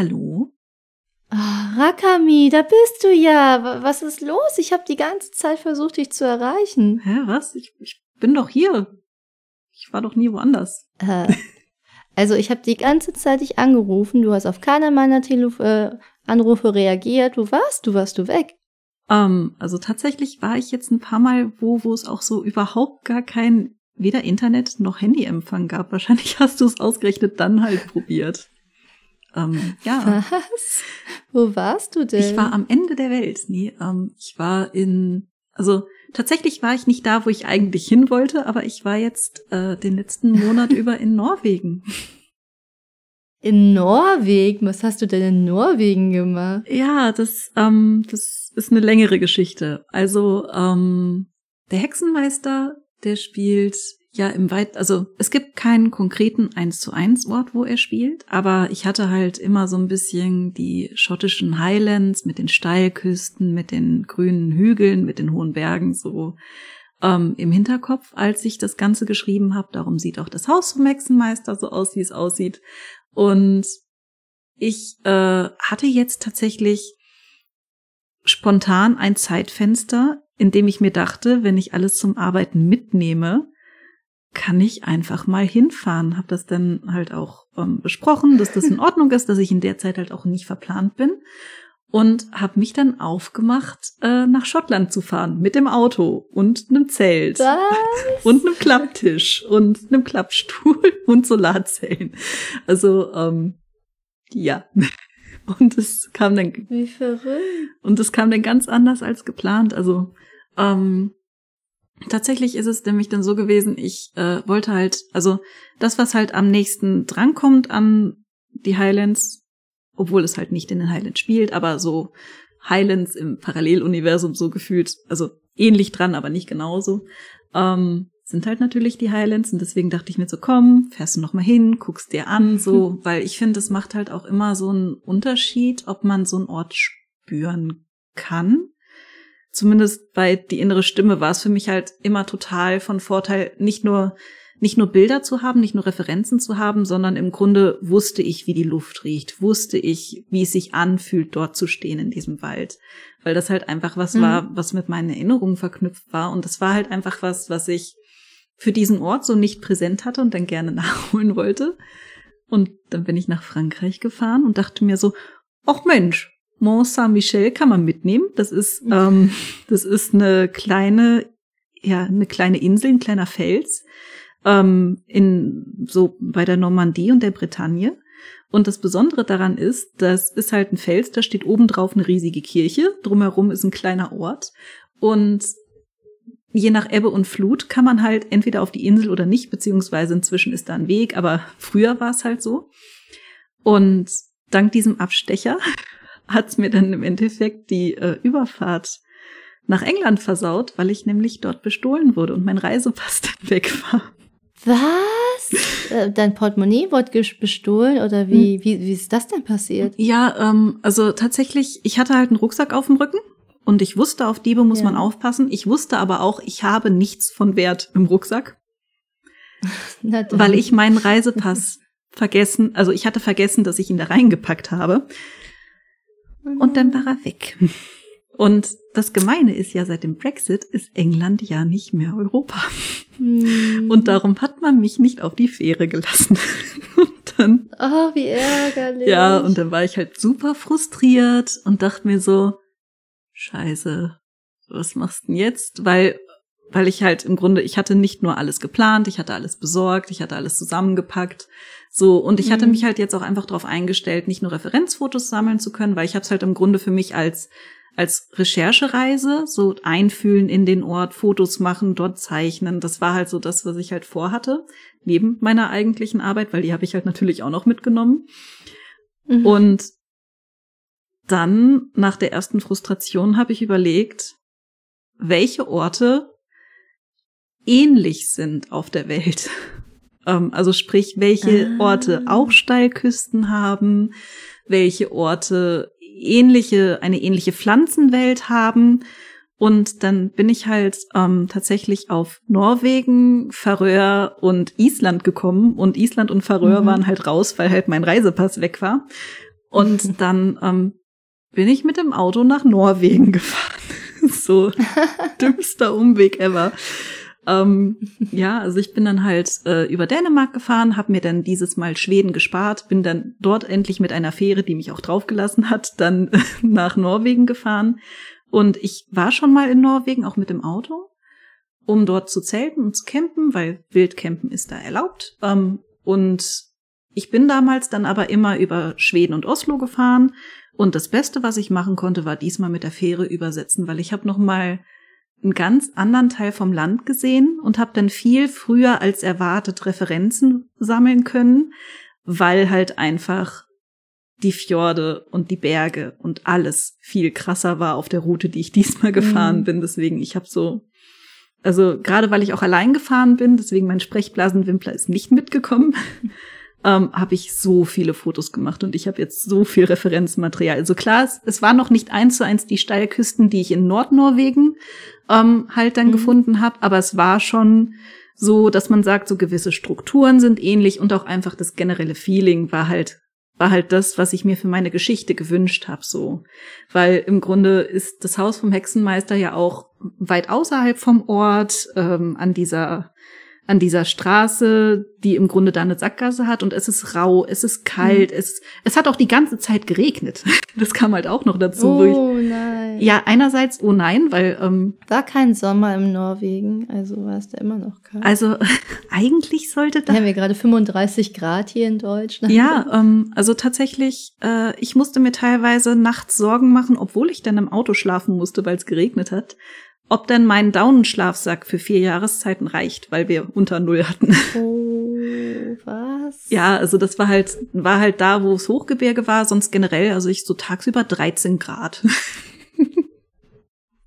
Hallo? Ah, Rakami, da bist du ja. Was ist los? Ich habe die ganze Zeit versucht, dich zu erreichen. Hä, was? Ich, ich bin doch hier. Ich war doch nie woanders. Äh, also ich habe die ganze Zeit dich angerufen. Du hast auf keiner meiner Telef äh, Anrufe reagiert. Wo warst du? Warst du weg? Ähm, also tatsächlich war ich jetzt ein paar Mal wo, wo es auch so überhaupt gar kein weder Internet noch Handyempfang gab. Wahrscheinlich hast du es ausgerechnet dann halt probiert. Ähm, ja. Was? Wo warst du denn? Ich war am Ende der Welt. Nee, ähm, ich war in, also tatsächlich war ich nicht da, wo ich eigentlich hin wollte, aber ich war jetzt äh, den letzten Monat über in Norwegen. In Norwegen? Was hast du denn in Norwegen gemacht? Ja, das, ähm, das ist eine längere Geschichte. Also, ähm, der Hexenmeister, der spielt ja im weit, also es gibt keinen konkreten eins zu eins Ort, wo er spielt, aber ich hatte halt immer so ein bisschen die schottischen Highlands mit den Steilküsten, mit den grünen Hügeln, mit den hohen Bergen so ähm, im Hinterkopf, als ich das Ganze geschrieben habe. Darum sieht auch das Haus vom Hexenmeister so aus, wie es aussieht. Und ich äh, hatte jetzt tatsächlich spontan ein Zeitfenster, in dem ich mir dachte, wenn ich alles zum Arbeiten mitnehme, kann ich einfach mal hinfahren. Hab das dann halt auch ähm, besprochen, dass das in Ordnung ist, dass ich in der Zeit halt auch nicht verplant bin und habe mich dann aufgemacht, äh, nach Schottland zu fahren mit dem Auto und einem Zelt Was? und einem Klapptisch und einem Klappstuhl und Solarzellen. Also ähm, ja. Und es kam dann Wie verrückt. und es kam dann ganz anders als geplant. Also ähm, tatsächlich ist es nämlich dann so gewesen, ich äh, wollte halt, also das, was halt am nächsten drankommt an die Highlands, obwohl es halt nicht in den Highlands spielt, aber so Highlands im Paralleluniversum so gefühlt, also ähnlich dran, aber nicht genauso, ähm, sind halt natürlich die Highlands und deswegen dachte ich mir so, komm, fährst du noch mal hin, guckst dir an, so, weil ich finde, es macht halt auch immer so einen Unterschied, ob man so einen Ort spüren kann. Zumindest bei die innere Stimme war es für mich halt immer total von Vorteil, nicht nur nicht nur Bilder zu haben, nicht nur Referenzen zu haben, sondern im Grunde wusste ich, wie die Luft riecht, wusste ich, wie es sich anfühlt, dort zu stehen in diesem Wald, weil das halt einfach was Mhm. war, was mit meinen Erinnerungen verknüpft war und das war halt einfach was, was ich für diesen Ort so nicht präsent hatte und dann gerne nachholen wollte. Und dann bin ich nach Frankreich gefahren und dachte mir so, ach Mensch, Mont Saint-Michel kann man mitnehmen. Das ist, ähm, das ist eine kleine, ja, eine kleine Insel, ein kleiner Fels, ähm, in, so bei der Normandie und der Bretagne. Und das Besondere daran ist, das ist halt ein Fels, da steht oben drauf eine riesige Kirche, drumherum ist ein kleiner Ort und je nach Ebbe und Flut kann man halt entweder auf die Insel oder nicht, beziehungsweise inzwischen ist da ein Weg, aber früher war es halt so. Und dank diesem Abstecher hat's mir dann im Endeffekt die äh, Überfahrt nach England versaut, weil ich nämlich dort bestohlen wurde und mein Reisepass dann weg war. Was? Äh, Dein Portemonnaie wurde bestohlen oder wie, Hm. wie, wie ist das denn passiert? Ja, ähm, also tatsächlich, ich hatte halt einen Rucksack auf dem Rücken und ich wusste, auf Diebe muss Ja. man aufpassen. Ich wusste aber auch, ich habe nichts von Wert im Rucksack. Weil ich meinen Reisepass vergessen, also ich hatte vergessen, dass ich ihn da reingepackt habe. Und dann war er weg. Und das Gemeine ist ja, seit dem Brexit ist England ja nicht mehr Europa. Hm. Und darum hat man mich nicht auf die Fähre gelassen. Und dann, Oh, wie ärgerlich. ja, und dann war ich halt super frustriert und dachte mir so, scheiße, was machst du denn jetzt? Weil, weil ich halt im Grunde, ich hatte nicht nur alles geplant, ich hatte alles besorgt, ich hatte alles zusammengepackt. So, und ich hatte Mhm. mich halt jetzt auch einfach darauf eingestellt, nicht nur Referenzfotos sammeln zu können, weil ich habe es halt im Grunde für mich als als Recherchereise, so einfühlen in den Ort, Fotos machen, dort zeichnen. Das war halt so das, was ich halt vorhatte, neben meiner eigentlichen Arbeit, weil die habe ich halt natürlich auch noch mitgenommen. Mhm. Und dann, nach der ersten Frustration, habe ich überlegt, welche Orte ähnlich sind auf der Welt. Ähm, also sprich, welche Ah. Orte auch Steilküsten haben, welche Orte ähnliche, eine ähnliche Pflanzenwelt haben. Und dann bin ich halt ähm, tatsächlich auf Norwegen, Färöer und Island gekommen. Und Island und Färöer Mhm. waren halt raus, weil halt mein Reisepass weg war. Und dann ähm, bin ich mit dem Auto nach Norwegen gefahren. so dümmster Umweg ever. Ähm, ja, also ich bin dann halt äh, über Dänemark gefahren, habe mir dann dieses Mal Schweden gespart, bin dann dort endlich mit einer Fähre, die mich auch draufgelassen hat, dann nach Norwegen gefahren. Und ich war schon mal in Norwegen, auch mit dem Auto, um dort zu zelten und zu campen, weil Wildcampen ist da erlaubt. Ähm, und ich bin damals dann aber immer über Schweden und Oslo gefahren. Und das Beste, was ich machen konnte, war diesmal mit der Fähre übersetzen, weil ich habe noch mal einen ganz anderen Teil vom Land gesehen und habe dann viel früher als erwartet Referenzen sammeln können, weil halt einfach die Fjorde und die Berge und alles viel krasser war auf der Route, die ich diesmal gefahren mhm. bin. Deswegen, ich habe so, also gerade weil ich auch allein gefahren bin, deswegen mein Sprechblasenwimpler ist nicht mitgekommen, ähm, habe ich so viele Fotos gemacht und ich habe jetzt so viel Referenzmaterial. Also klar, es, es war noch nicht eins zu eins die Steilküsten, die ich in Nordnorwegen ähm, halt dann mhm. gefunden habe, aber es war schon so, dass man sagt, so gewisse Strukturen sind ähnlich und auch einfach das generelle Feeling war halt war halt das, was ich mir für meine Geschichte gewünscht habe, so. Weil im Grunde ist das Haus vom Hexenmeister ja auch weit außerhalb vom Ort, ähm, an dieser an dieser Straße, die im Grunde da eine Sackgasse hat und es ist rau, es ist kalt, mhm. es, es hat auch die ganze Zeit geregnet. Das kam halt auch noch dazu. Oh ich, nein. Ja, einerseits, oh nein, weil... Ähm, war kein Sommer im Norwegen, also war es da immer noch kalt. Also eigentlich sollte da... Wir haben ja gerade 35 Grad hier in Deutschland. Ja, ähm, also tatsächlich, äh, ich musste mir teilweise nachts Sorgen machen, obwohl ich dann im Auto schlafen musste, weil es geregnet hat ob denn mein Daunenschlafsack für vier Jahreszeiten reicht, weil wir unter Null hatten. Oh, was? Ja, also das war halt, war halt da, wo es Hochgebirge war, sonst generell, also ich so tagsüber 13 Grad.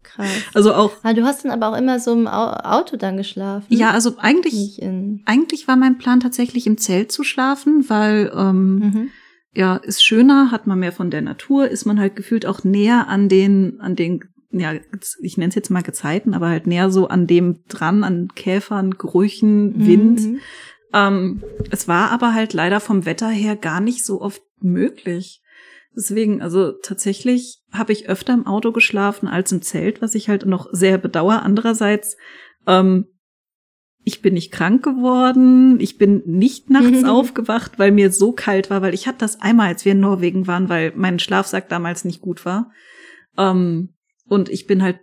Krass. Also auch. Ah, du hast dann aber auch immer so im Auto dann geschlafen. Ja, also eigentlich, eigentlich war mein Plan tatsächlich im Zelt zu schlafen, weil ähm, mhm. ja, ist schöner, hat man mehr von der Natur, ist man halt gefühlt auch näher an den, an den ja, ich nenne es jetzt mal Gezeiten, aber halt näher so an dem dran, an Käfern, Gerüchen, Wind. Mhm. Ähm, es war aber halt leider vom Wetter her gar nicht so oft möglich. Deswegen, also tatsächlich habe ich öfter im Auto geschlafen als im Zelt, was ich halt noch sehr bedauere. Andererseits, ähm, ich bin nicht krank geworden, ich bin nicht nachts aufgewacht, weil mir so kalt war, weil ich hatte das einmal, als wir in Norwegen waren, weil mein Schlafsack damals nicht gut war. Ähm, und ich bin halt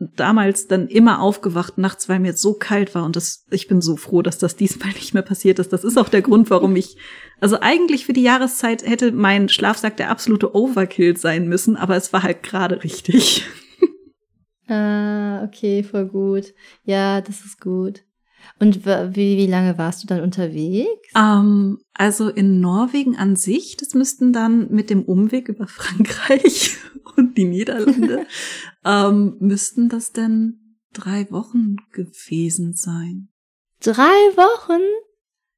damals dann immer aufgewacht nachts, weil mir so kalt war und das, ich bin so froh, dass das diesmal nicht mehr passiert ist. Das ist auch der Grund, warum ich, also eigentlich für die Jahreszeit hätte mein Schlafsack der absolute Overkill sein müssen, aber es war halt gerade richtig. Ah, okay, voll gut. Ja, das ist gut. Und wie, wie lange warst du dann unterwegs? Ähm, also in Norwegen an sich, das müssten dann mit dem Umweg über Frankreich und die Niederlande, ähm, müssten das denn drei Wochen gewesen sein. Drei Wochen?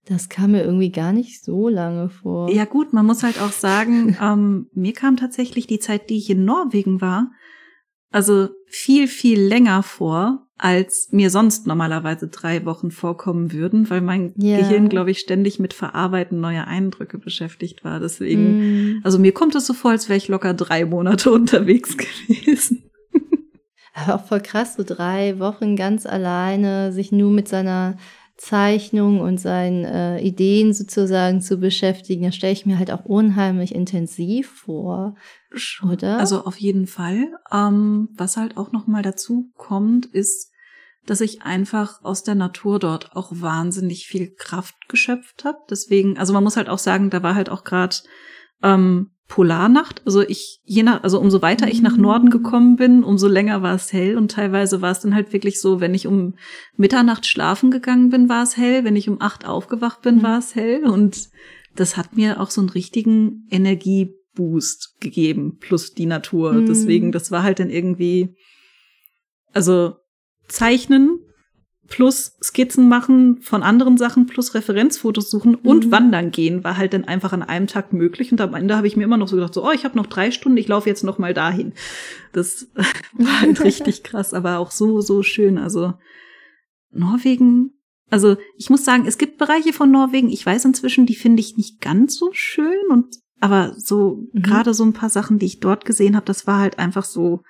Das kam mir irgendwie gar nicht so lange vor. Ja gut, man muss halt auch sagen, ähm, mir kam tatsächlich die Zeit, die ich in Norwegen war, also viel, viel länger vor, als mir sonst normalerweise drei Wochen vorkommen würden, weil mein yeah. Gehirn, glaube ich, ständig mit Verarbeiten neuer Eindrücke beschäftigt war. Deswegen, mm. also mir kommt es so vor, als wäre ich locker drei Monate unterwegs gewesen. Aber auch voll krass, so drei Wochen ganz alleine, sich nur mit seiner Zeichnung und seinen äh, Ideen sozusagen zu beschäftigen, das stelle ich mir halt auch unheimlich intensiv vor, oder? Also auf jeden Fall. Ähm, was halt auch noch mal dazu kommt, ist, dass ich einfach aus der Natur dort auch wahnsinnig viel Kraft geschöpft habe. Deswegen, also man muss halt auch sagen, da war halt auch gerade ähm, Polarnacht. Also ich, je nach, also umso weiter ich nach Norden mhm. gekommen bin, umso länger war es hell und teilweise war es dann halt wirklich so, wenn ich um Mitternacht schlafen gegangen bin, war es hell, wenn ich um acht aufgewacht bin, mhm. war es hell und das hat mir auch so einen richtigen Energieboost gegeben, plus die Natur. Mhm. Deswegen, das war halt dann irgendwie, also Zeichnen plus Skizzen machen von anderen Sachen plus Referenzfotos suchen und mhm. wandern gehen war halt dann einfach an einem Tag möglich und am Ende habe ich mir immer noch so gedacht so oh ich habe noch drei Stunden ich laufe jetzt noch mal dahin das war halt richtig krass aber auch so so schön also Norwegen also ich muss sagen es gibt Bereiche von Norwegen ich weiß inzwischen die finde ich nicht ganz so schön und aber so mhm. gerade so ein paar Sachen, die ich dort gesehen habe, das war halt einfach so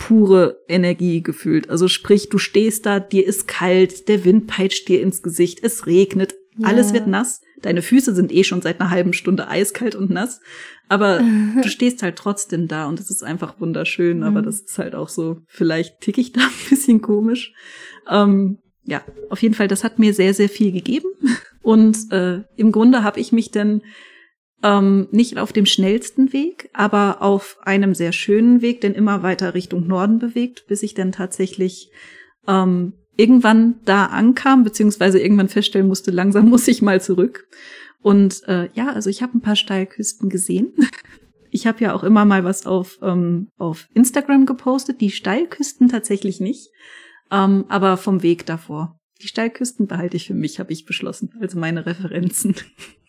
pure Energie gefühlt. Also sprich, du stehst da, dir ist kalt, der Wind peitscht dir ins Gesicht, es regnet, ja. alles wird nass. Deine Füße sind eh schon seit einer halben Stunde eiskalt und nass, aber du stehst halt trotzdem da und es ist einfach wunderschön, mhm. aber das ist halt auch so, vielleicht tick ich da ein bisschen komisch. Ähm, ja, auf jeden Fall, das hat mir sehr, sehr viel gegeben. Und äh, im Grunde habe ich mich dann ähm, nicht auf dem schnellsten Weg, aber auf einem sehr schönen Weg, denn immer weiter Richtung Norden bewegt, bis ich dann tatsächlich ähm, irgendwann da ankam, beziehungsweise irgendwann feststellen musste, langsam muss ich mal zurück. Und äh, ja, also ich habe ein paar Steilküsten gesehen. Ich habe ja auch immer mal was auf, ähm, auf Instagram gepostet, die Steilküsten tatsächlich nicht, ähm, aber vom Weg davor. Die Steilküsten behalte ich für mich, habe ich beschlossen, also meine Referenzen.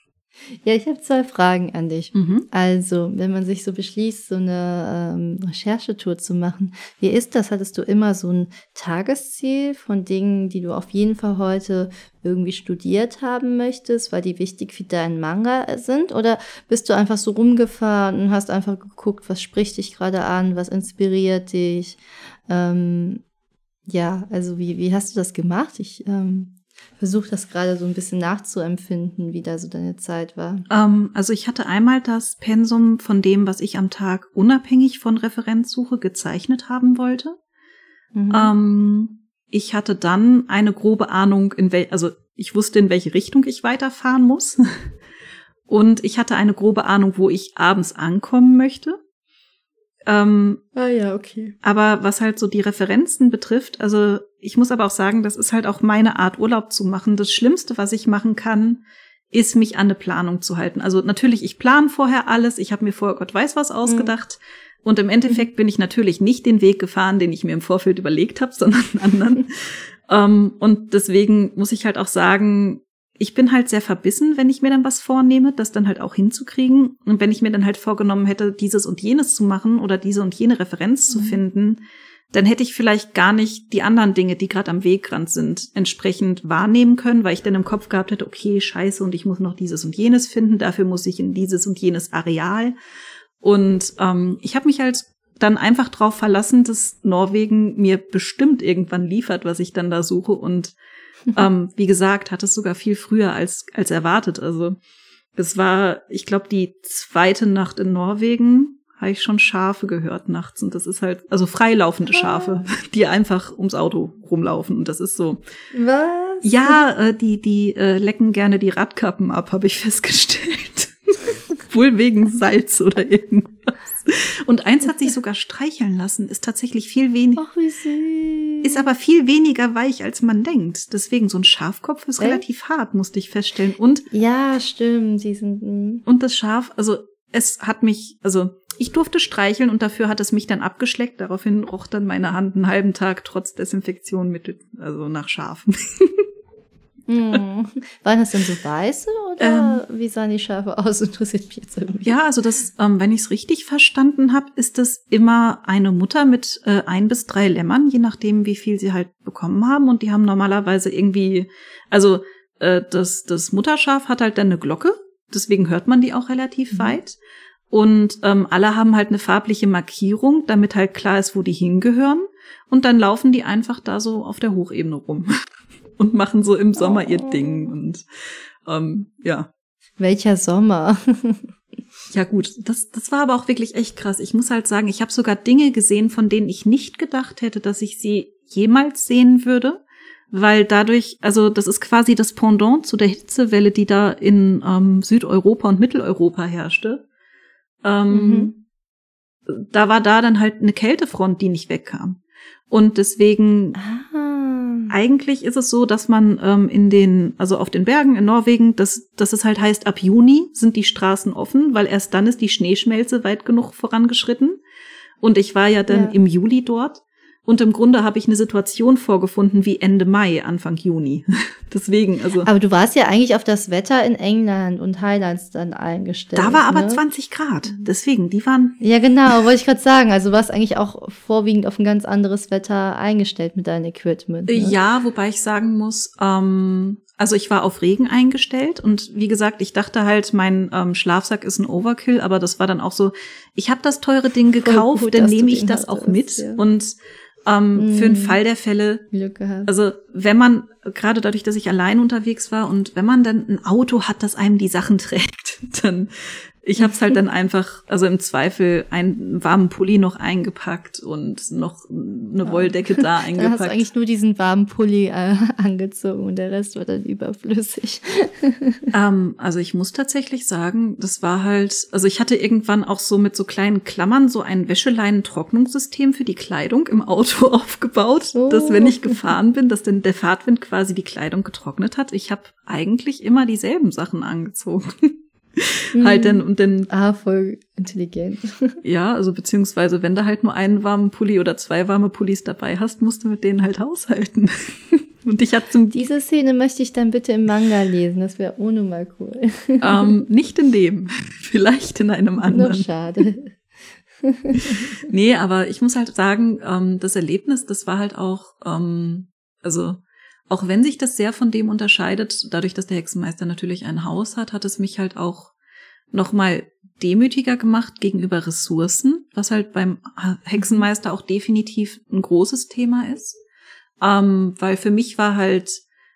Ja, ich habe zwei Fragen an dich. Mhm. Also, wenn man sich so beschließt, so eine ähm, Recherchetour zu machen, wie ist das? Hattest du immer so ein Tagesziel von Dingen, die du auf jeden Fall heute irgendwie studiert haben möchtest, weil die wichtig für deinen Manga sind? Oder bist du einfach so rumgefahren und hast einfach geguckt, was spricht dich gerade an, was inspiriert dich? Ähm, ja, also wie, wie hast du das gemacht? Ich ähm, versuche das gerade so ein bisschen nachzuempfinden, wie da so deine Zeit war. Ähm, also ich hatte einmal das Pensum von dem, was ich am Tag unabhängig von Referenzsuche gezeichnet haben wollte. Mhm. Ähm, ich hatte dann eine grobe Ahnung, in wel also ich wusste, in welche Richtung ich weiterfahren muss. Und ich hatte eine grobe Ahnung, wo ich abends ankommen möchte. Ähm, ah ja, okay. Aber was halt so die Referenzen betrifft, also ich muss aber auch sagen, das ist halt auch meine Art, Urlaub zu machen. Das Schlimmste, was ich machen kann, ist mich an eine Planung zu halten. Also natürlich, ich plane vorher alles, ich habe mir vorher Gott weiß was ausgedacht. Mhm. Und im Endeffekt bin ich natürlich nicht den Weg gefahren, den ich mir im Vorfeld überlegt habe, sondern einen anderen. um, und deswegen muss ich halt auch sagen, ich bin halt sehr verbissen, wenn ich mir dann was vornehme, das dann halt auch hinzukriegen. Und wenn ich mir dann halt vorgenommen hätte, dieses und jenes zu machen oder diese und jene Referenz mhm. zu finden, dann hätte ich vielleicht gar nicht die anderen Dinge, die gerade am Wegrand sind, entsprechend wahrnehmen können, weil ich dann im Kopf gehabt hätte, okay, scheiße, und ich muss noch dieses und jenes finden, dafür muss ich in dieses und jenes Areal. Und ähm, ich habe mich halt dann einfach drauf verlassen, dass Norwegen mir bestimmt irgendwann liefert, was ich dann da suche und ähm, wie gesagt, hat es sogar viel früher als, als erwartet. Also es war, ich glaube, die zweite Nacht in Norwegen habe ich schon Schafe gehört nachts. Und das ist halt, also freilaufende Schafe, die einfach ums Auto rumlaufen. Und das ist so. Was? Ja, äh, die, die äh, lecken gerne die Radkappen ab, habe ich festgestellt. Wohl wegen Salz oder irgendwas. Und eins hat sich sogar streicheln lassen, ist tatsächlich viel weniger. Ach, wie süß. Ist aber viel weniger weich, als man denkt. Deswegen, so ein Schafkopf ist äh? relativ hart, musste ich feststellen. Und. Ja, stimmt, die sind. Hm. Und das Schaf, also, es hat mich, also, ich durfte streicheln und dafür hat es mich dann abgeschleckt. Daraufhin roch dann meine Hand einen halben Tag trotz Desinfektion mit, also nach Schafen. Hm. Waren das denn so weiße oder ähm, wie sahen die Schafe aus? Interessiert mich jetzt irgendwie. Ja, also das, ähm, wenn ich es richtig verstanden habe, ist das immer eine Mutter mit äh, ein bis drei Lämmern, je nachdem, wie viel sie halt bekommen haben. Und die haben normalerweise irgendwie, also äh, das, das Mutterschaf hat halt dann eine Glocke, deswegen hört man die auch relativ mhm. weit. Und ähm, alle haben halt eine farbliche Markierung, damit halt klar ist, wo die hingehören. Und dann laufen die einfach da so auf der Hochebene rum. und machen so im Sommer oh. ihr Ding und ähm, ja. Welcher Sommer? ja gut, das, das war aber auch wirklich echt krass. Ich muss halt sagen, ich habe sogar Dinge gesehen, von denen ich nicht gedacht hätte, dass ich sie jemals sehen würde, weil dadurch, also das ist quasi das Pendant zu der Hitzewelle, die da in ähm, Südeuropa und Mitteleuropa herrschte. Ähm, mhm. Da war da dann halt eine Kältefront, die nicht wegkam. Und deswegen ah eigentlich ist es so, dass man ähm, in den, also auf den Bergen in Norwegen, dass, dass es halt heißt, ab Juni sind die Straßen offen, weil erst dann ist die Schneeschmelze weit genug vorangeschritten. Und ich war ja dann ja. im Juli dort. Und im Grunde habe ich eine Situation vorgefunden wie Ende Mai, Anfang Juni. Deswegen, also. Aber du warst ja eigentlich auf das Wetter in England und Highlands dann eingestellt. Da war aber ne? 20 Grad. Deswegen, die waren. Ja, genau, wollte ich gerade sagen. Also du warst eigentlich auch vorwiegend auf ein ganz anderes Wetter eingestellt mit deinem Equipment. Ne? Ja, wobei ich sagen muss, ähm, also ich war auf Regen eingestellt und wie gesagt, ich dachte halt, mein ähm, Schlafsack ist ein Overkill, aber das war dann auch so, ich habe das teure Ding gekauft, gut, dann nehme ich das auch mit. ja. Und ähm, für den Mm. Fall der Fälle, Glück gehabt. also wenn man, gerade dadurch, dass ich allein unterwegs war und wenn man dann ein Auto hat, das einem die Sachen trägt, dann ich habe es halt dann einfach, also im Zweifel einen warmen Pulli noch eingepackt und noch eine Wolldecke da hast du eingepackt. eigentlich nur diesen warmen Pulli äh, angezogen und der Rest war dann überflüssig. Ähm, also ich muss tatsächlich sagen, das war halt, also ich hatte irgendwann auch so mit so kleinen Klammern so ein Wäscheleinen-Trocknungssystem für die Kleidung im Auto aufgebaut, Oh. dass wenn ich gefahren bin, dass dann der Fahrtwind quasi die Kleidung getrocknet hat. Ich habe eigentlich immer dieselben Sachen angezogen. Halt dann und dann Ah, voll intelligent. ja, also beziehungsweise wenn du halt nur einen warmen Pulli oder zwei warme Pullis dabei hast, musst du mit denen halt haushalten. und ich hatte zum Diese Szene möchte ich dann bitte im Manga lesen. Das wäre ohne mal cool. ähm, nicht in dem, vielleicht in einem Nur anderen. schade. Nee, aber ich muss halt sagen, ähm, das Erlebnis, das war halt auch, ähm, also auch wenn sich das sehr von dem unterscheidet, dadurch, dass der Hexenmeister natürlich ein Haus hat, hat es mich halt auch noch mal demütiger gemacht gegenüber Ressourcen, was halt beim Hexenmeister auch definitiv ein großes Thema ist. Ähm, weil für mich war halt,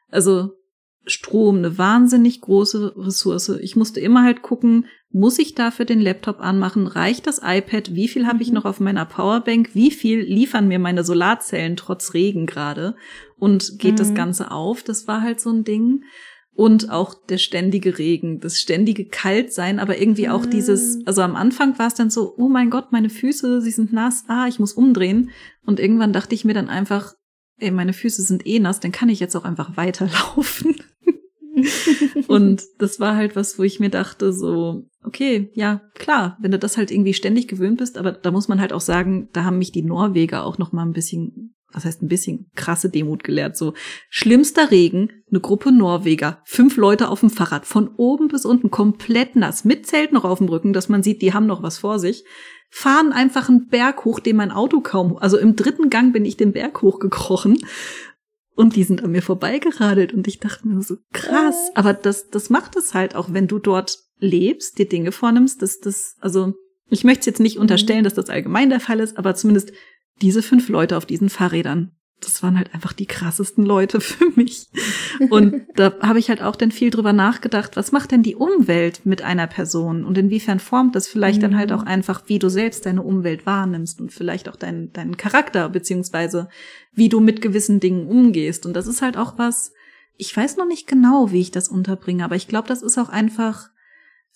also Strom eine wahnsinnig große Ressource. Ich musste immer halt gucken, muss ich dafür den Laptop anmachen? Reicht das iPad? Wie viel habe ich Mhm. noch auf meiner Powerbank? Wie viel liefern mir meine Solarzellen trotz Regen gerade? Und geht das Mhm. Ganze auf? Das war halt so ein Ding. Und auch der ständige Regen, das ständige Kaltsein, aber irgendwie auch Mhm. dieses, also am Anfang war es dann so, oh mein Gott, meine Füße, sie sind nass, ah, ich muss umdrehen. Und irgendwann dachte ich mir dann einfach, ey, meine Füße sind eh nass, dann kann ich jetzt auch einfach weiterlaufen. Und das war halt was, wo ich mir dachte, so, okay, ja, klar, wenn du das halt irgendwie ständig gewöhnt bist, aber da muss man halt auch sagen, da haben mich die Norweger auch noch mal ein bisschen, was heißt ein bisschen krasse Demut gelehrt. So, schlimmster Regen, eine Gruppe Norweger, fünf Leute auf dem Fahrrad, von oben bis unten komplett nass, mit Zelt noch auf dem Rücken, dass man sieht, die haben noch was vor sich, fahren einfach einen Berg hoch, den mein Auto kaum, also im dritten Gang bin ich den Berg hochgekrochen und die sind an mir vorbeigeradelt und ich dachte mir so, krass, aber das, das macht es halt auch, wenn du dort lebst, dir Dinge vornimmst, dass das, also ich möchte es jetzt nicht unterstellen, dass das allgemein der Fall ist, aber zumindest diese fünf Leute auf diesen Fahrrädern, das waren halt einfach die krassesten Leute für mich. Und da habe ich halt auch dann viel drüber nachgedacht, was macht denn die Umwelt mit einer Person und inwiefern formt das vielleicht dann halt Mhm. auch einfach, wie du selbst deine Umwelt wahrnimmst und vielleicht auch deinen, deinen Charakter, beziehungsweise wie du mit gewissen Dingen umgehst. Und das ist halt auch was, ich weiß noch nicht genau, wie ich das unterbringe, aber ich glaube, das ist auch einfach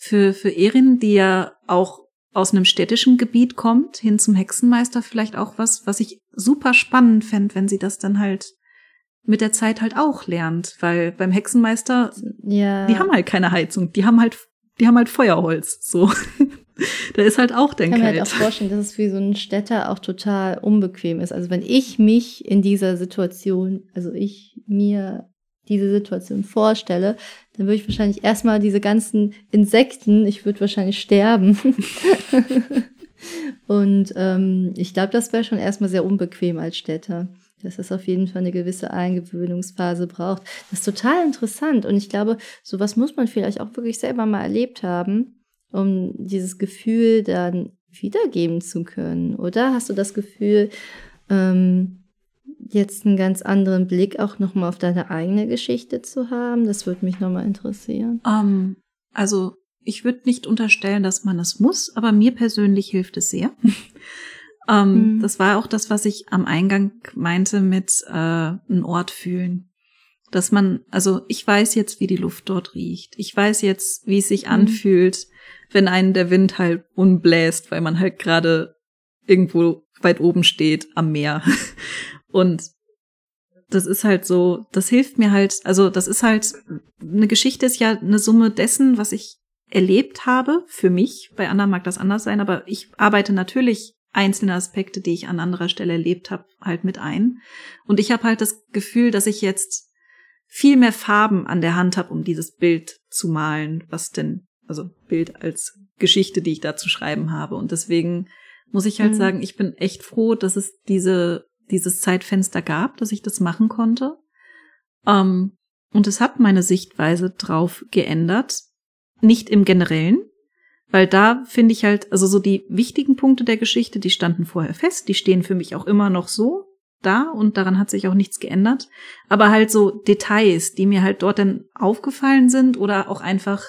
für, für Erin, die ja auch aus einem städtischen Gebiet kommt, hin zum Hexenmeister vielleicht auch was, was ich super spannend fände, wenn sie das dann halt mit der Zeit halt auch lernt, weil beim Hexenmeister, Ja. die haben halt keine Heizung, die haben halt, die haben halt Feuerholz, so. da ist halt auch Ich dann kann mir halt auch vorstellen, dass es für so einen Städter auch total unbequem ist. Also wenn ich mich in dieser Situation, also ich mir diese Situation vorstelle, dann würde ich wahrscheinlich erstmal diese ganzen Insekten, ich würde wahrscheinlich sterben. Und ähm, ich glaube, das wäre schon erstmal sehr unbequem als Städter. Dass es auf jeden Fall eine gewisse Eingewöhnungsphase braucht. Das ist total interessant. Und ich glaube, sowas muss man vielleicht auch wirklich selber mal erlebt haben, um dieses Gefühl dann wiedergeben zu können. Oder hast du das Gefühl, ähm, jetzt einen ganz anderen Blick auch nochmal auf deine eigene Geschichte zu haben? Das würde mich nochmal interessieren. Ähm, also ich würde nicht unterstellen, dass man es muss, aber mir persönlich hilft es sehr. ähm, Mhm. Das war auch das, was ich am Eingang meinte mit äh, einen Ort fühlen. Dass man, also ich weiß jetzt, wie die Luft dort riecht. Ich weiß jetzt, wie es sich Mhm. anfühlt, wenn einen der Wind halt unbläst, weil man halt gerade irgendwo weit oben steht am Meer. Und das ist halt so, das hilft mir halt, also das ist halt, eine Geschichte ist ja eine Summe dessen, was ich erlebt habe, für mich. Bei anderen mag das anders sein, aber ich arbeite natürlich einzelne Aspekte, die ich an anderer Stelle erlebt habe, halt mit ein. Und ich habe halt das Gefühl, dass ich jetzt viel mehr Farben an der Hand habe, um dieses Bild zu malen, was denn, also Bild als Geschichte, die ich da zu schreiben habe. Und deswegen muss ich halt mhm. sagen, ich bin echt froh, dass es diese, dieses Zeitfenster gab, dass ich das machen konnte. Ähm, und es hat meine Sichtweise drauf geändert. Nicht im Generellen, weil da finde ich halt, also so die wichtigen Punkte der Geschichte, die standen vorher fest, die stehen für mich auch immer noch so da und daran hat sich auch nichts geändert. Aber halt so Details, die mir halt dort dann aufgefallen sind oder auch einfach,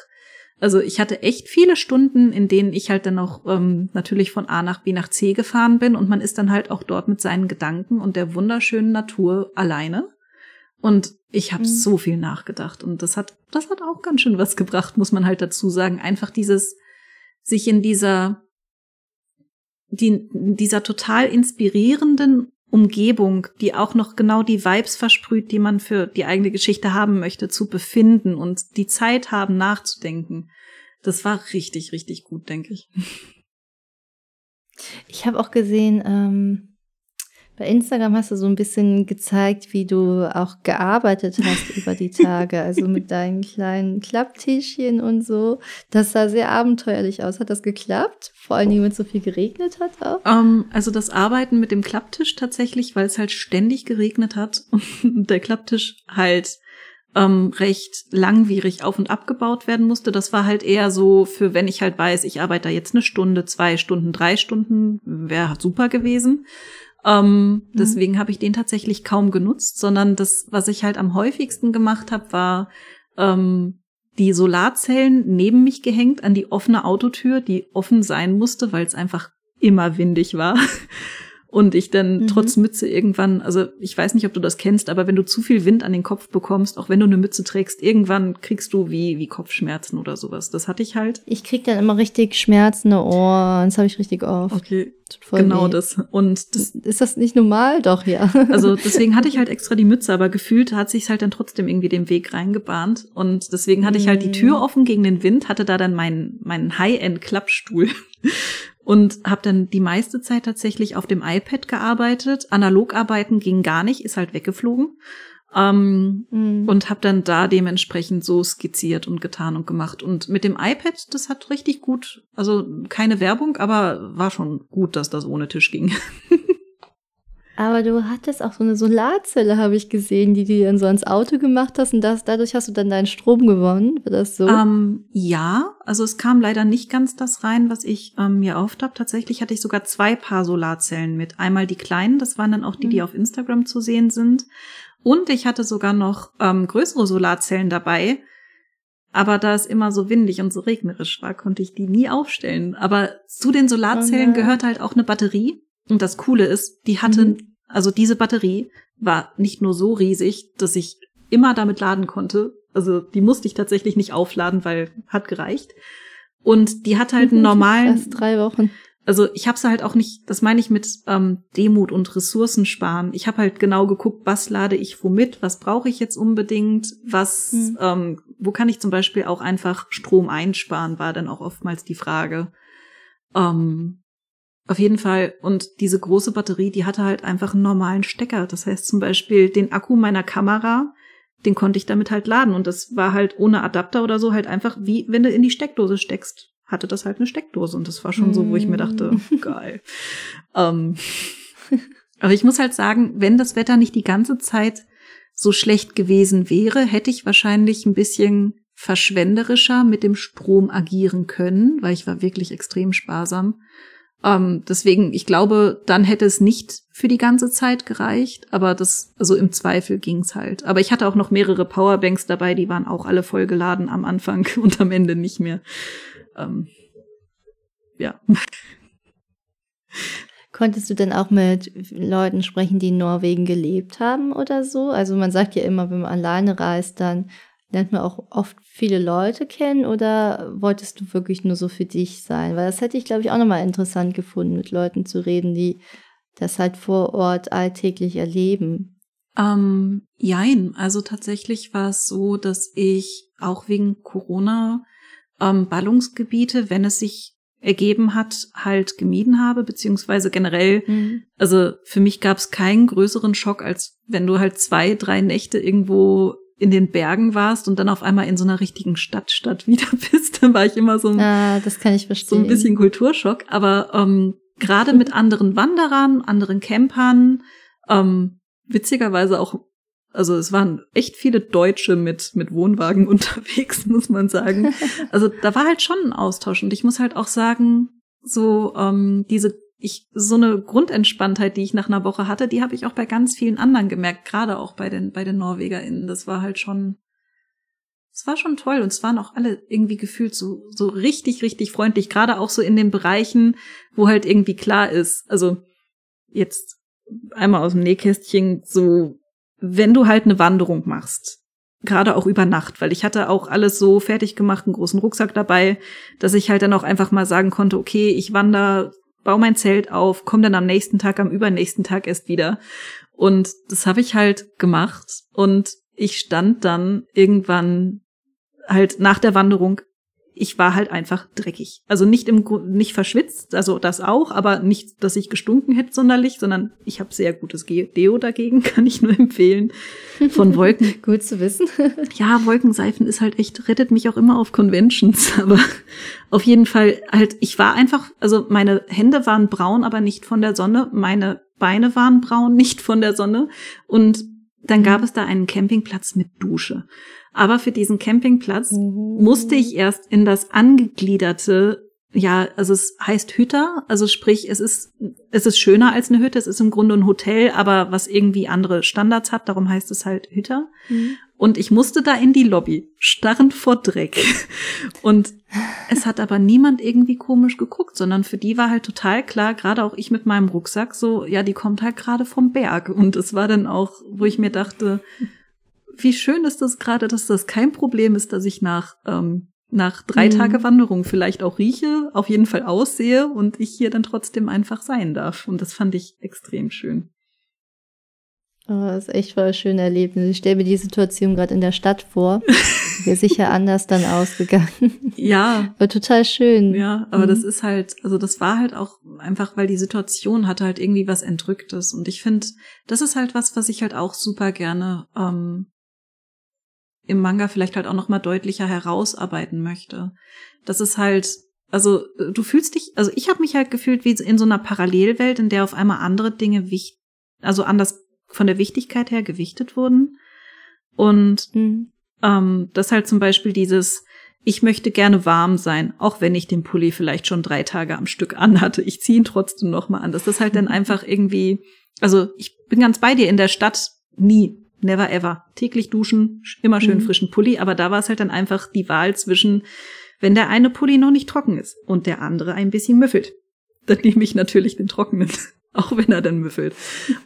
also ich hatte echt viele Stunden, in denen ich halt dann auch ähm, natürlich von A nach B nach C gefahren bin und man ist dann halt auch dort mit seinen Gedanken und der wunderschönen Natur alleine. Und ich habe mhm. so viel nachgedacht und das hat, das hat auch ganz schön was gebracht, muss man halt dazu sagen. Einfach dieses, sich in dieser, die, dieser total inspirierenden Umgebung, die auch noch genau die Vibes versprüht, die man für die eigene Geschichte haben möchte, zu befinden und die Zeit haben, nachzudenken. Das war richtig, richtig gut, denke ich. Ich habe auch gesehen, ähm, bei Instagram hast du so ein bisschen gezeigt, wie du auch gearbeitet hast über die Tage, also mit deinen kleinen Klapptischchen und so. Das sah sehr abenteuerlich aus. Hat das geklappt? Vor allen Dingen, wenn es so viel geregnet hat auch? Um, ähm, also das Arbeiten mit dem Klapptisch tatsächlich, weil es halt ständig geregnet hat und der Klapptisch halt ähm, recht langwierig auf und abgebaut werden musste. Das war halt eher so für, wenn ich halt weiß, ich arbeite da jetzt eine Stunde, zwei Stunden, drei Stunden, wäre super gewesen. Ähm, mhm. Deswegen habe ich den tatsächlich kaum genutzt, sondern das, was ich halt am häufigsten gemacht habe, war ähm, die Solarzellen neben mich gehängt an die offene Autotür, die offen sein musste, weil es einfach immer windig war. Und ich dann mhm. trotz Mütze irgendwann, also ich weiß nicht, ob du das kennst, aber wenn du zu viel Wind an den Kopf bekommst, auch wenn du eine Mütze trägst, irgendwann kriegst du wie, wie Kopfschmerzen oder sowas. Das hatte ich halt. Ich krieg dann immer richtig schmerzende Ohren. Das habe ich richtig oft. Okay. genau weh. das. Und das, ist das nicht normal? Doch, ja. Also deswegen hatte ich halt extra die Mütze, aber gefühlt hat sich halt dann trotzdem irgendwie den Weg reingebahnt. Und deswegen hatte ich halt die Tür mhm. offen gegen den Wind, hatte da dann meinen, meinen High-End-Klappstuhl und habe dann die meiste Zeit tatsächlich auf dem iPad gearbeitet. Analog arbeiten ging gar nicht, ist halt weggeflogen. Ähm, mhm. Und habe dann da dementsprechend so skizziert und getan und gemacht. Und mit dem iPad, das hat richtig gut, also keine Werbung, aber war schon gut, dass das ohne Tisch ging. Aber du hattest auch so eine Solarzelle, habe ich gesehen, die du dann so ans Auto gemacht hast und das, dadurch hast du dann deinen Strom gewonnen. War das so? Ähm, ja, also es kam leider nicht ganz das rein, was ich ähm, mir oft habe. Tatsächlich hatte ich sogar zwei Paar Solarzellen mit. Einmal die kleinen, das waren dann auch die, die mhm. auf Instagram zu sehen sind. Und ich hatte sogar noch ähm, größere Solarzellen dabei. Aber da es immer so windig und so regnerisch war, konnte ich die nie aufstellen. Aber zu den Solarzellen oh gehört halt auch eine Batterie. Und das Coole ist, die hatte mhm. Also diese Batterie war nicht nur so riesig, dass ich immer damit laden konnte. Also die musste ich tatsächlich nicht aufladen, weil hat gereicht. Und die hat halt einen normalen. Fast drei Wochen. Also ich habe halt auch nicht, das meine ich mit ähm, Demut und Ressourcen sparen. Ich habe halt genau geguckt, was lade ich womit, was brauche ich jetzt unbedingt, was, mhm. ähm, wo kann ich zum Beispiel auch einfach Strom einsparen, war dann auch oftmals die Frage. Ähm, auf jeden Fall. Und diese große Batterie, die hatte halt einfach einen normalen Stecker. Das heißt zum Beispiel den Akku meiner Kamera, den konnte ich damit halt laden. Und das war halt ohne Adapter oder so halt einfach wie wenn du in die Steckdose steckst. Hatte das halt eine Steckdose. Und das war schon so, wo ich mir dachte, mm. geil. ähm, aber ich muss halt sagen, wenn das Wetter nicht die ganze Zeit so schlecht gewesen wäre, hätte ich wahrscheinlich ein bisschen verschwenderischer mit dem Strom agieren können, weil ich war wirklich extrem sparsam. Ähm, deswegen, ich glaube, dann hätte es nicht für die ganze Zeit gereicht, aber das, also im Zweifel ging's halt. Aber ich hatte auch noch mehrere Powerbanks dabei, die waren auch alle vollgeladen am Anfang und am Ende nicht mehr. Ähm, ja. Konntest du denn auch mit Leuten sprechen, die in Norwegen gelebt haben oder so? Also man sagt ja immer, wenn man alleine reist, dann lernt man auch oft viele Leute kennen oder wolltest du wirklich nur so für dich sein? Weil das hätte ich, glaube ich, auch nochmal interessant gefunden, mit Leuten zu reden, die das halt vor Ort alltäglich erleben. Ähm, jein, also tatsächlich war es so, dass ich auch wegen Corona ähm, Ballungsgebiete, wenn es sich ergeben hat, halt gemieden habe, beziehungsweise generell, mhm. also für mich gab es keinen größeren Schock, als wenn du halt zwei, drei Nächte irgendwo in den Bergen warst und dann auf einmal in so einer richtigen Stadtstadt wieder bist, dann war ich immer so ein, ah, das kann ich verstehen. so ein bisschen Kulturschock. Aber ähm, gerade mit anderen Wanderern, anderen Campern, ähm, witzigerweise auch, also es waren echt viele Deutsche mit, mit Wohnwagen unterwegs, muss man sagen. Also da war halt schon ein Austausch und ich muss halt auch sagen, so ähm, diese ich so eine Grundentspanntheit, die ich nach einer Woche hatte, die habe ich auch bei ganz vielen anderen gemerkt, gerade auch bei den bei den NorwegerInnen. Das war halt schon es war schon toll und es waren auch alle irgendwie gefühlt so so richtig richtig freundlich, gerade auch so in den Bereichen, wo halt irgendwie klar ist, also jetzt einmal aus dem Nähkästchen so wenn du halt eine Wanderung machst, gerade auch über Nacht, weil ich hatte auch alles so fertig gemacht, einen großen Rucksack dabei, dass ich halt dann auch einfach mal sagen konnte, okay, ich wandere baue mein Zelt auf, komme dann am nächsten Tag, am übernächsten Tag erst wieder. Und das habe ich halt gemacht. Und ich stand dann irgendwann halt nach der Wanderung ich war halt einfach dreckig. Also nicht im nicht verschwitzt, also das auch, aber nicht, dass ich gestunken hätte sonderlich, sondern ich habe sehr gutes Deo dagegen, kann ich nur empfehlen. Von Wolken. Gut zu wissen. ja, Wolkenseifen ist halt echt, rettet mich auch immer auf Conventions, aber auf jeden Fall halt, ich war einfach, also meine Hände waren braun, aber nicht von der Sonne, meine Beine waren braun, nicht von der Sonne und dann gab es da einen Campingplatz mit Dusche. Aber für diesen Campingplatz mhm. musste ich erst in das angegliederte, ja, also es heißt Hütter, also sprich, es ist, es ist schöner als eine Hütte, es ist im Grunde ein Hotel, aber was irgendwie andere Standards hat, darum heißt es halt Hütter. Mhm. Und ich musste da in die Lobby, starrend vor Dreck. Und es hat aber niemand irgendwie komisch geguckt, sondern für die war halt total klar, gerade auch ich mit meinem Rucksack, so, ja, die kommt halt gerade vom Berg. Und es war dann auch, wo ich mir dachte, wie schön ist das gerade, dass das kein Problem ist, dass ich nach, ähm, nach drei mhm. Tage Wanderung vielleicht auch rieche, auf jeden Fall aussehe und ich hier dann trotzdem einfach sein darf. Und das fand ich extrem schön. Oh, das ist echt voll ein schönes Erlebnis. Ich stelle mir die Situation gerade in der Stadt vor. Wäre sicher anders dann ausgegangen. Ja. War total schön. Ja, aber mhm. das ist halt, also das war halt auch einfach, weil die Situation hatte halt irgendwie was Entrücktes. Und ich finde, das ist halt was, was ich halt auch super gerne ähm, im Manga vielleicht halt auch noch mal deutlicher herausarbeiten möchte. Das ist halt, also du fühlst dich, also ich habe mich halt gefühlt wie in so einer Parallelwelt, in der auf einmal andere Dinge wichtig, also anders von der Wichtigkeit her gewichtet wurden. Und mhm. ähm, das halt zum Beispiel dieses, ich möchte gerne warm sein, auch wenn ich den Pulli vielleicht schon drei Tage am Stück anhatte. Ich ziehe ihn trotzdem noch mal an. Das ist halt dann einfach irgendwie, also ich bin ganz bei dir in der Stadt nie Never ever. Täglich duschen, immer schön mhm. frischen Pulli, aber da war es halt dann einfach die Wahl zwischen, wenn der eine Pulli noch nicht trocken ist und der andere ein bisschen müffelt. Dann nehme ich natürlich den trockenen, auch wenn er dann müffelt.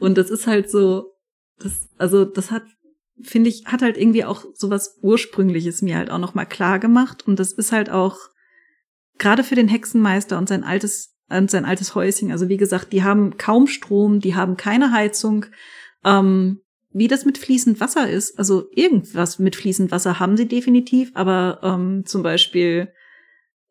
Und das ist halt so, das, also das hat, finde ich, hat halt irgendwie auch so was Ursprüngliches mir halt auch nochmal klar gemacht. Und das ist halt auch, gerade für den Hexenmeister und sein altes, und sein altes Häuschen, also wie gesagt, die haben kaum Strom, die haben keine Heizung, ähm, wie das mit fließend Wasser ist. Also irgendwas mit fließend Wasser haben sie definitiv, aber ähm, zum Beispiel,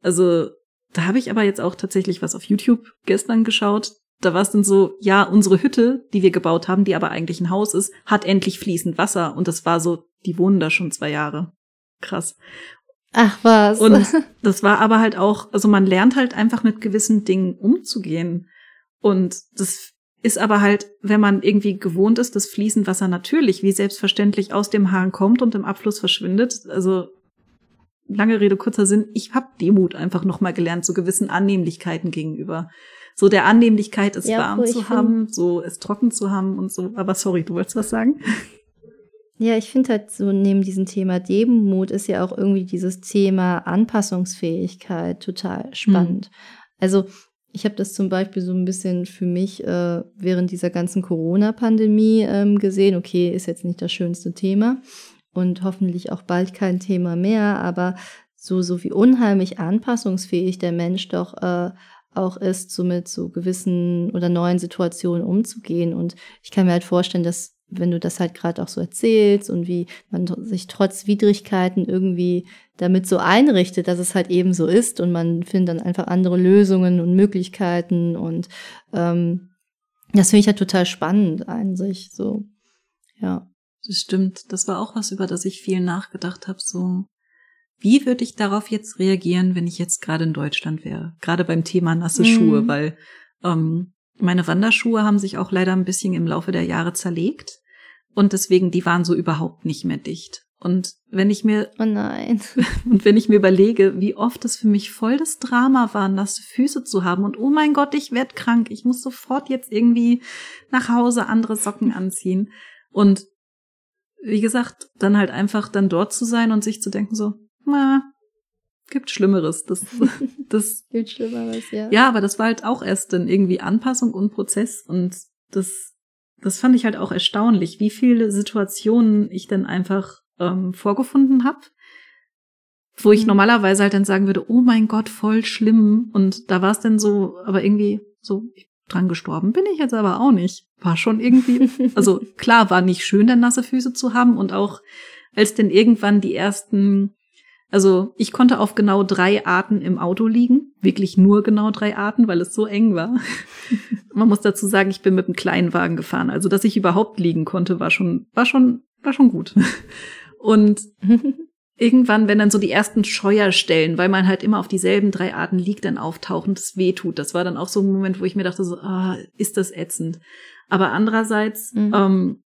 also da habe ich aber jetzt auch tatsächlich was auf YouTube gestern geschaut. Da war es dann so, ja, unsere Hütte, die wir gebaut haben, die aber eigentlich ein Haus ist, hat endlich fließend Wasser. Und das war so, die wohnen da schon zwei Jahre. Krass. Ach was. Und das war aber halt auch, also man lernt halt einfach mit gewissen Dingen umzugehen. Und das ist aber halt, wenn man irgendwie gewohnt ist, dass fließend Wasser natürlich wie selbstverständlich aus dem Hahn kommt und im Abfluss verschwindet. Also lange Rede, kurzer Sinn, ich habe Demut einfach nochmal gelernt, so gewissen Annehmlichkeiten gegenüber. So der Annehmlichkeit, es ja, warm zu haben, so es trocken zu haben und so. Aber sorry, du wolltest was sagen? Ja, ich finde halt so neben diesem Thema Demut ist ja auch irgendwie dieses Thema Anpassungsfähigkeit total spannend. Hm. Also ich habe das zum Beispiel so ein bisschen für mich äh, während dieser ganzen Corona-Pandemie ähm, gesehen. Okay, ist jetzt nicht das schönste Thema und hoffentlich auch bald kein Thema mehr, aber so, so wie unheimlich anpassungsfähig der Mensch doch äh, auch ist, so mit so gewissen oder neuen Situationen umzugehen. Und ich kann mir halt vorstellen, dass wenn du das halt gerade auch so erzählst und wie man sich trotz Widrigkeiten irgendwie damit so einrichtet, dass es halt eben so ist und man findet dann einfach andere Lösungen und Möglichkeiten und ähm, das finde ich halt total spannend an sich so, ja. das stimmt. Das war auch was, über das ich viel nachgedacht habe. So, wie würde ich darauf jetzt reagieren, wenn ich jetzt gerade in Deutschland wäre? Gerade beim Thema nasse mhm. Schuhe, weil ähm, meine Wanderschuhe haben sich auch leider ein bisschen im Laufe der Jahre zerlegt. Und deswegen, die waren so überhaupt nicht mehr dicht. Und wenn ich mir, oh nein. Und wenn ich mir überlege, wie oft es für mich voll das Drama war, nasse Füße zu haben und oh mein Gott, ich werd krank, ich muss sofort jetzt irgendwie nach Hause andere Socken anziehen. Und wie gesagt, dann halt einfach dann dort zu sein und sich zu denken so, na, gibt Schlimmeres. Das, das gibt Schlimmeres, ja. Ja, aber das war halt auch erst dann irgendwie Anpassung und Prozess und das, das fand ich halt auch erstaunlich, wie viele Situationen ich dann einfach ähm, vorgefunden habe, wo ich mhm. normalerweise halt dann sagen würde, oh mein Gott, voll schlimm. Und da war es dann so, aber irgendwie so, dran gestorben bin ich jetzt aber auch nicht. War schon irgendwie, also klar, war nicht schön, dann nasse Füße zu haben und auch als denn irgendwann die ersten, also ich konnte auf genau drei Arten im Auto liegen, wirklich nur genau drei Arten, weil es so eng war. Man muss dazu sagen, ich bin mit einem kleinen Wagen gefahren, also dass ich überhaupt liegen konnte, war schon, war schon, war schon gut. Und irgendwann, wenn dann so die ersten Scheuerstellen, weil man halt immer auf dieselben drei Arten liegt, dann auftauchen, das wehtut. Das war dann auch so ein Moment, wo ich mir dachte, so, ah, ist das ätzend. Aber andererseits, mhm. ähm,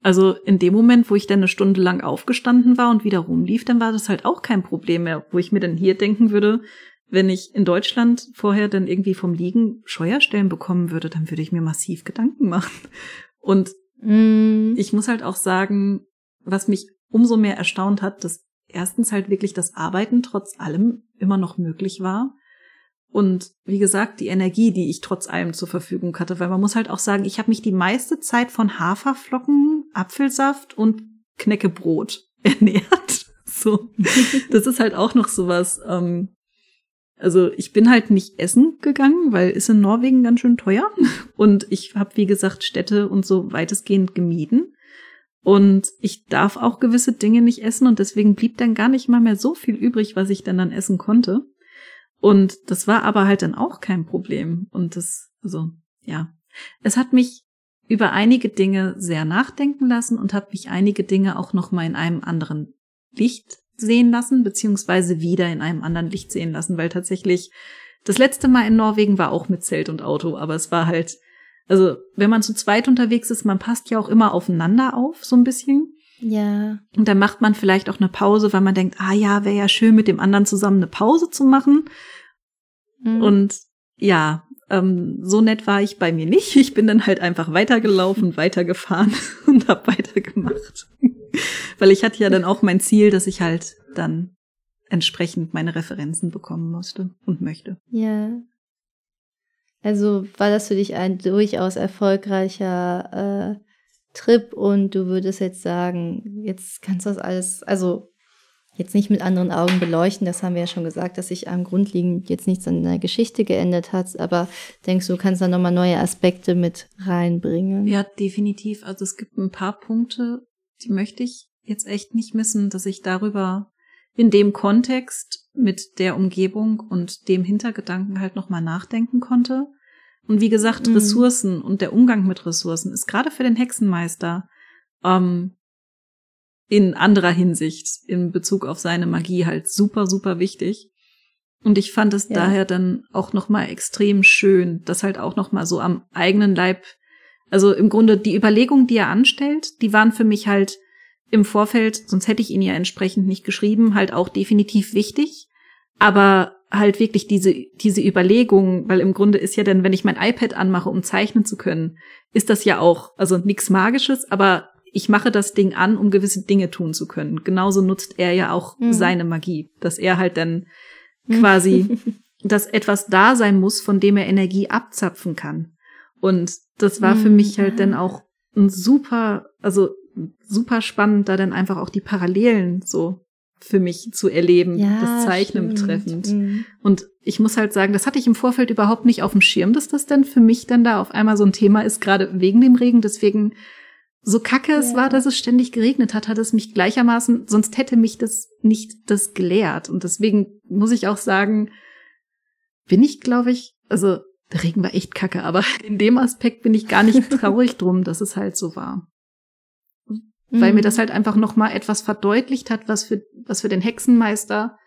also in dem Moment, wo ich dann eine Stunde lang aufgestanden war und wieder rumlief, dann war das halt auch kein Problem mehr, wo ich mir dann hier denken würde, wenn ich in Deutschland vorher dann irgendwie vom Liegen Scheuerstellen bekommen würde, dann würde ich mir massiv Gedanken machen. Und mm. ich muss halt auch sagen, was mich umso mehr erstaunt hat, dass erstens halt wirklich das Arbeiten trotz allem immer noch möglich war. Und wie gesagt, die Energie, die ich trotz allem zur Verfügung hatte, weil man muss halt auch sagen, ich habe mich die meiste Zeit von Haferflocken, Apfelsaft und Knäckebrot ernährt. So, das ist halt auch noch sowas. Ähm, also ich bin halt nicht essen gegangen, weil ist in Norwegen ganz schön teuer. Und ich habe, wie gesagt, Städte und so weitestgehend gemieden. Und ich darf auch gewisse Dinge nicht essen und deswegen blieb dann gar nicht mal mehr so viel übrig, was ich dann dann essen konnte. Und das war aber halt dann auch kein Problem. Und das, also, ja. Es hat mich über einige Dinge sehr nachdenken lassen und hat mich einige Dinge auch noch mal in einem anderen Licht sehen lassen, beziehungsweise wieder in einem anderen Licht sehen lassen, weil tatsächlich das letzte Mal in Norwegen war auch mit Zelt und Auto, aber es war halt also, wenn man zu zweit unterwegs ist, man passt ja auch immer aufeinander auf, so ein bisschen. Ja. Und dann macht man vielleicht auch eine Pause, weil man denkt, ah ja, wäre ja schön, mit dem anderen zusammen eine Pause zu machen. Mhm. Und ja, ähm, so nett war ich bei mir nicht. Ich bin dann halt einfach weitergelaufen, weitergefahren und hab weitergemacht. weil ich hatte ja dann auch mein Ziel, dass ich halt dann entsprechend meine Referenzen bekommen musste und möchte. Ja. Also war das für dich ein durchaus erfolgreicher äh, Trip und du würdest jetzt sagen, jetzt kannst du das alles, also jetzt nicht mit anderen Augen beleuchten, das haben wir ja schon gesagt, dass sich am Grundlegend jetzt nichts an der Geschichte geändert hat, aber denkst du, kannst da nochmal neue Aspekte mit reinbringen? Ja, definitiv. Also es gibt ein paar Punkte, die möchte ich jetzt echt nicht missen, dass ich darüber in dem Kontext mit der Umgebung und dem Hintergedanken halt nochmal nachdenken konnte. Und wie gesagt, mhm. Ressourcen und der Umgang mit Ressourcen ist gerade für den Hexenmeister ähm, in anderer Hinsicht in Bezug auf seine Magie halt super, super wichtig. Und ich fand es ja. daher dann auch nochmal extrem schön, dass halt auch nochmal so am eigenen Leib, also im Grunde die Überlegungen, die er anstellt, die waren für mich halt im Vorfeld, sonst hätte ich ihn ja entsprechend nicht geschrieben, halt auch definitiv wichtig. Aber halt wirklich diese, diese Überlegung, weil im Grunde ist ja dann, wenn ich mein iPad anmache, um zeichnen zu können, ist das ja auch, also nichts Magisches, aber ich mache das Ding an, um gewisse Dinge tun zu können. Genauso nutzt er ja auch mhm. seine Magie, dass er halt dann quasi, dass etwas da sein muss, von dem er Energie abzapfen kann. Und das war für mich halt dann auch ein super, also super spannend, da dann einfach auch die Parallelen so für mich zu erleben, ja, das Zeichnen stimmt. betreffend. Mhm. Und ich muss halt sagen, das hatte ich im Vorfeld überhaupt nicht auf dem Schirm, dass das denn für mich dann da auf einmal so ein Thema ist, gerade wegen dem Regen. Deswegen, so kacke ja. es war, dass es ständig geregnet hat, hat es mich gleichermaßen, sonst hätte mich das nicht das gelehrt. Und deswegen muss ich auch sagen, bin ich, glaube ich, also der Regen war echt kacke, aber in dem Aspekt bin ich gar nicht traurig drum, dass es halt so war. Mhm. weil mir das halt einfach noch mal etwas verdeutlicht hat, was für was für den Hexenmeister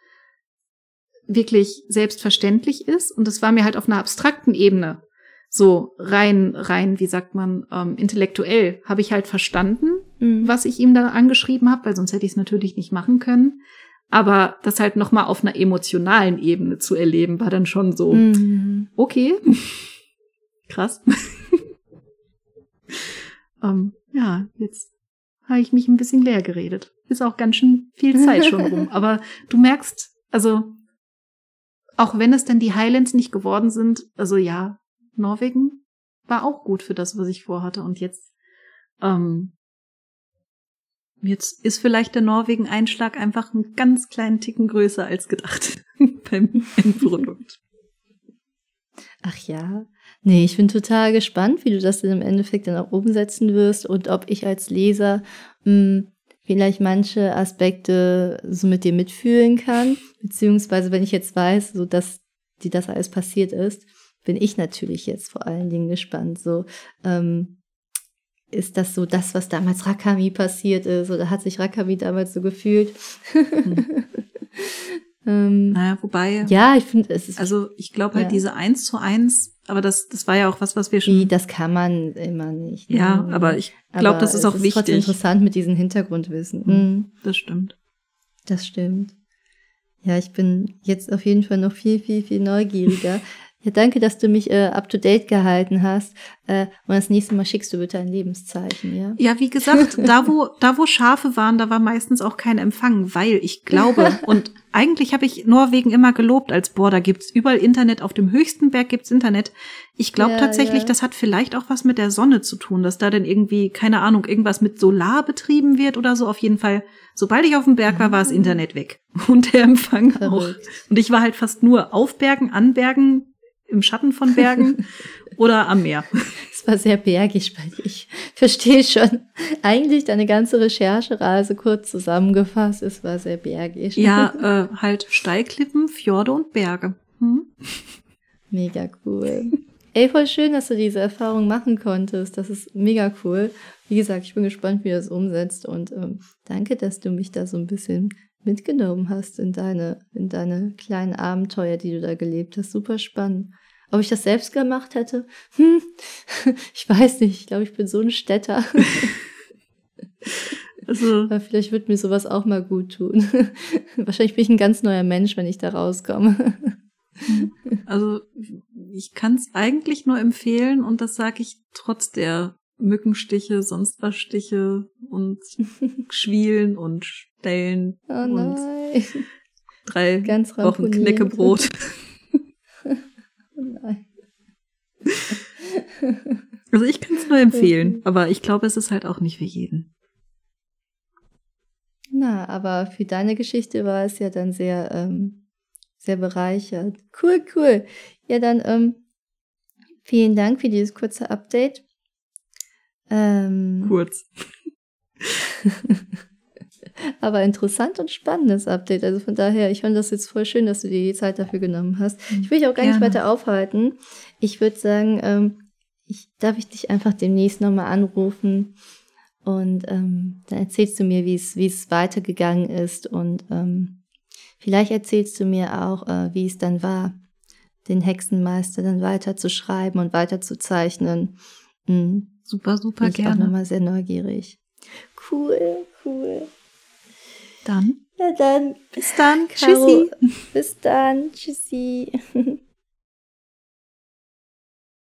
wirklich selbstverständlich ist und das war mir halt auf einer abstrakten Ebene so rein rein wie sagt man ähm, intellektuell habe ich halt verstanden, mhm. was ich ihm da angeschrieben habe, weil sonst hätte ich es natürlich nicht machen können. Aber das halt noch mal auf einer emotionalen Ebene zu erleben, war dann schon so mhm. okay, krass. ähm, ja, jetzt habe ich mich ein bisschen leer geredet. Ist auch ganz schön viel Zeit schon rum. Aber du merkst, also auch wenn es denn die Highlands nicht geworden sind, also ja, Norwegen war auch gut für das, was ich vorhatte. Und jetzt, ähm, jetzt ist vielleicht der Norwegen-Einschlag einfach einen ganz kleinen Ticken größer als gedacht beim Endprodukt. Ach ja. Nee, ich bin total gespannt, wie du das dann im Endeffekt dann auch umsetzen wirst und ob ich als Leser mh, hm, vielleicht manche Aspekte so mit dir mitfühlen kann, beziehungsweise wenn ich jetzt weiß, so dass die das alles passiert ist, bin ich natürlich jetzt vor allen Dingen gespannt. So ähm, ist das so das, was damals Rakami passiert ist, oder hat sich Rakami damals so gefühlt? Hm. ähm, naja, wobei. Ja, ich finde, es ist. Also ich glaube halt ja. diese eins zu eins aber das, das war ja auch was, was wir schon. Wie, das kann man immer nicht. Ja, ne? aber ich glaube, das ist auch ist wichtig. Trotzdem interessant mit diesem Hintergrundwissen. Mhm. Das stimmt. Das stimmt. Ja, ich bin jetzt auf jeden Fall noch viel, viel, viel neugieriger. Ja, danke, dass du mich äh, up to date gehalten hast. Äh, und das nächste Mal schickst du bitte ein Lebenszeichen, ja? Ja, wie gesagt, da wo, da wo Schafe waren, da war meistens auch kein Empfang, weil ich glaube, und eigentlich habe ich Norwegen immer gelobt als, boah, da gibt's überall Internet, auf dem höchsten Berg gibt's Internet. Ich glaube ja, tatsächlich, ja. das hat vielleicht auch was mit der Sonne zu tun, dass da denn irgendwie, keine Ahnung, irgendwas mit Solar betrieben wird oder so. Auf jeden Fall, sobald ich auf dem Berg war, war das ah. Internet weg. Und der Empfang Verrückt. auch. Und ich war halt fast nur auf Bergen, an Bergen, im Schatten von Bergen oder am Meer. Es war sehr bergig bei dir. Ich verstehe schon. Eigentlich deine ganze Recherchereise kurz zusammengefasst. Es war sehr bergig. Ja, äh, halt Steilklippen, Fjorde und Berge. Hm? Mega cool. Ey, voll schön, dass du diese Erfahrung machen konntest. Das ist mega cool. Wie gesagt, ich bin gespannt, wie du das umsetzt. Und ähm, danke, dass du mich da so ein bisschen mitgenommen hast in deine, in deine kleinen Abenteuer, die du da gelebt hast. Super spannend. Ob ich das selbst gemacht hätte? Hm, ich weiß nicht. Ich glaube, ich bin so ein Städter. Also, Aber vielleicht wird mir sowas auch mal gut tun. Wahrscheinlich bin ich ein ganz neuer Mensch, wenn ich da rauskomme. Also ich kann es eigentlich nur empfehlen und das sage ich trotz der Mückenstiche, sonst was Stiche und Schwielen und Stellen oh und drei Ganz Wochen Knäckebrot. oh nein. Also ich kann es nur empfehlen, aber ich glaube, es ist halt auch nicht für jeden. Na, aber für deine Geschichte war es ja dann sehr, ähm, sehr bereichert. Cool, cool. Ja, dann ähm, vielen Dank für dieses kurze Update. Ähm, Kurz. aber interessant und spannendes Update. Also von daher, ich fand das jetzt voll schön, dass du dir die Zeit dafür genommen hast. Ich will dich auch gar Gerne. nicht weiter aufhalten. Ich würde sagen, ähm, ich, darf ich dich einfach demnächst nochmal anrufen und ähm, dann erzählst du mir, wie es wie es weitergegangen ist und ähm, vielleicht erzählst du mir auch, äh, wie es dann war, den Hexenmeister dann weiter zu schreiben und weiter zu zeichnen. Mhm. Super, super Bin ich gerne. Ich auch nochmal sehr neugierig. Cool, cool. Dann. Ja, dann. Bis dann. Caro. Tschüssi. Bis dann. Tschüssi.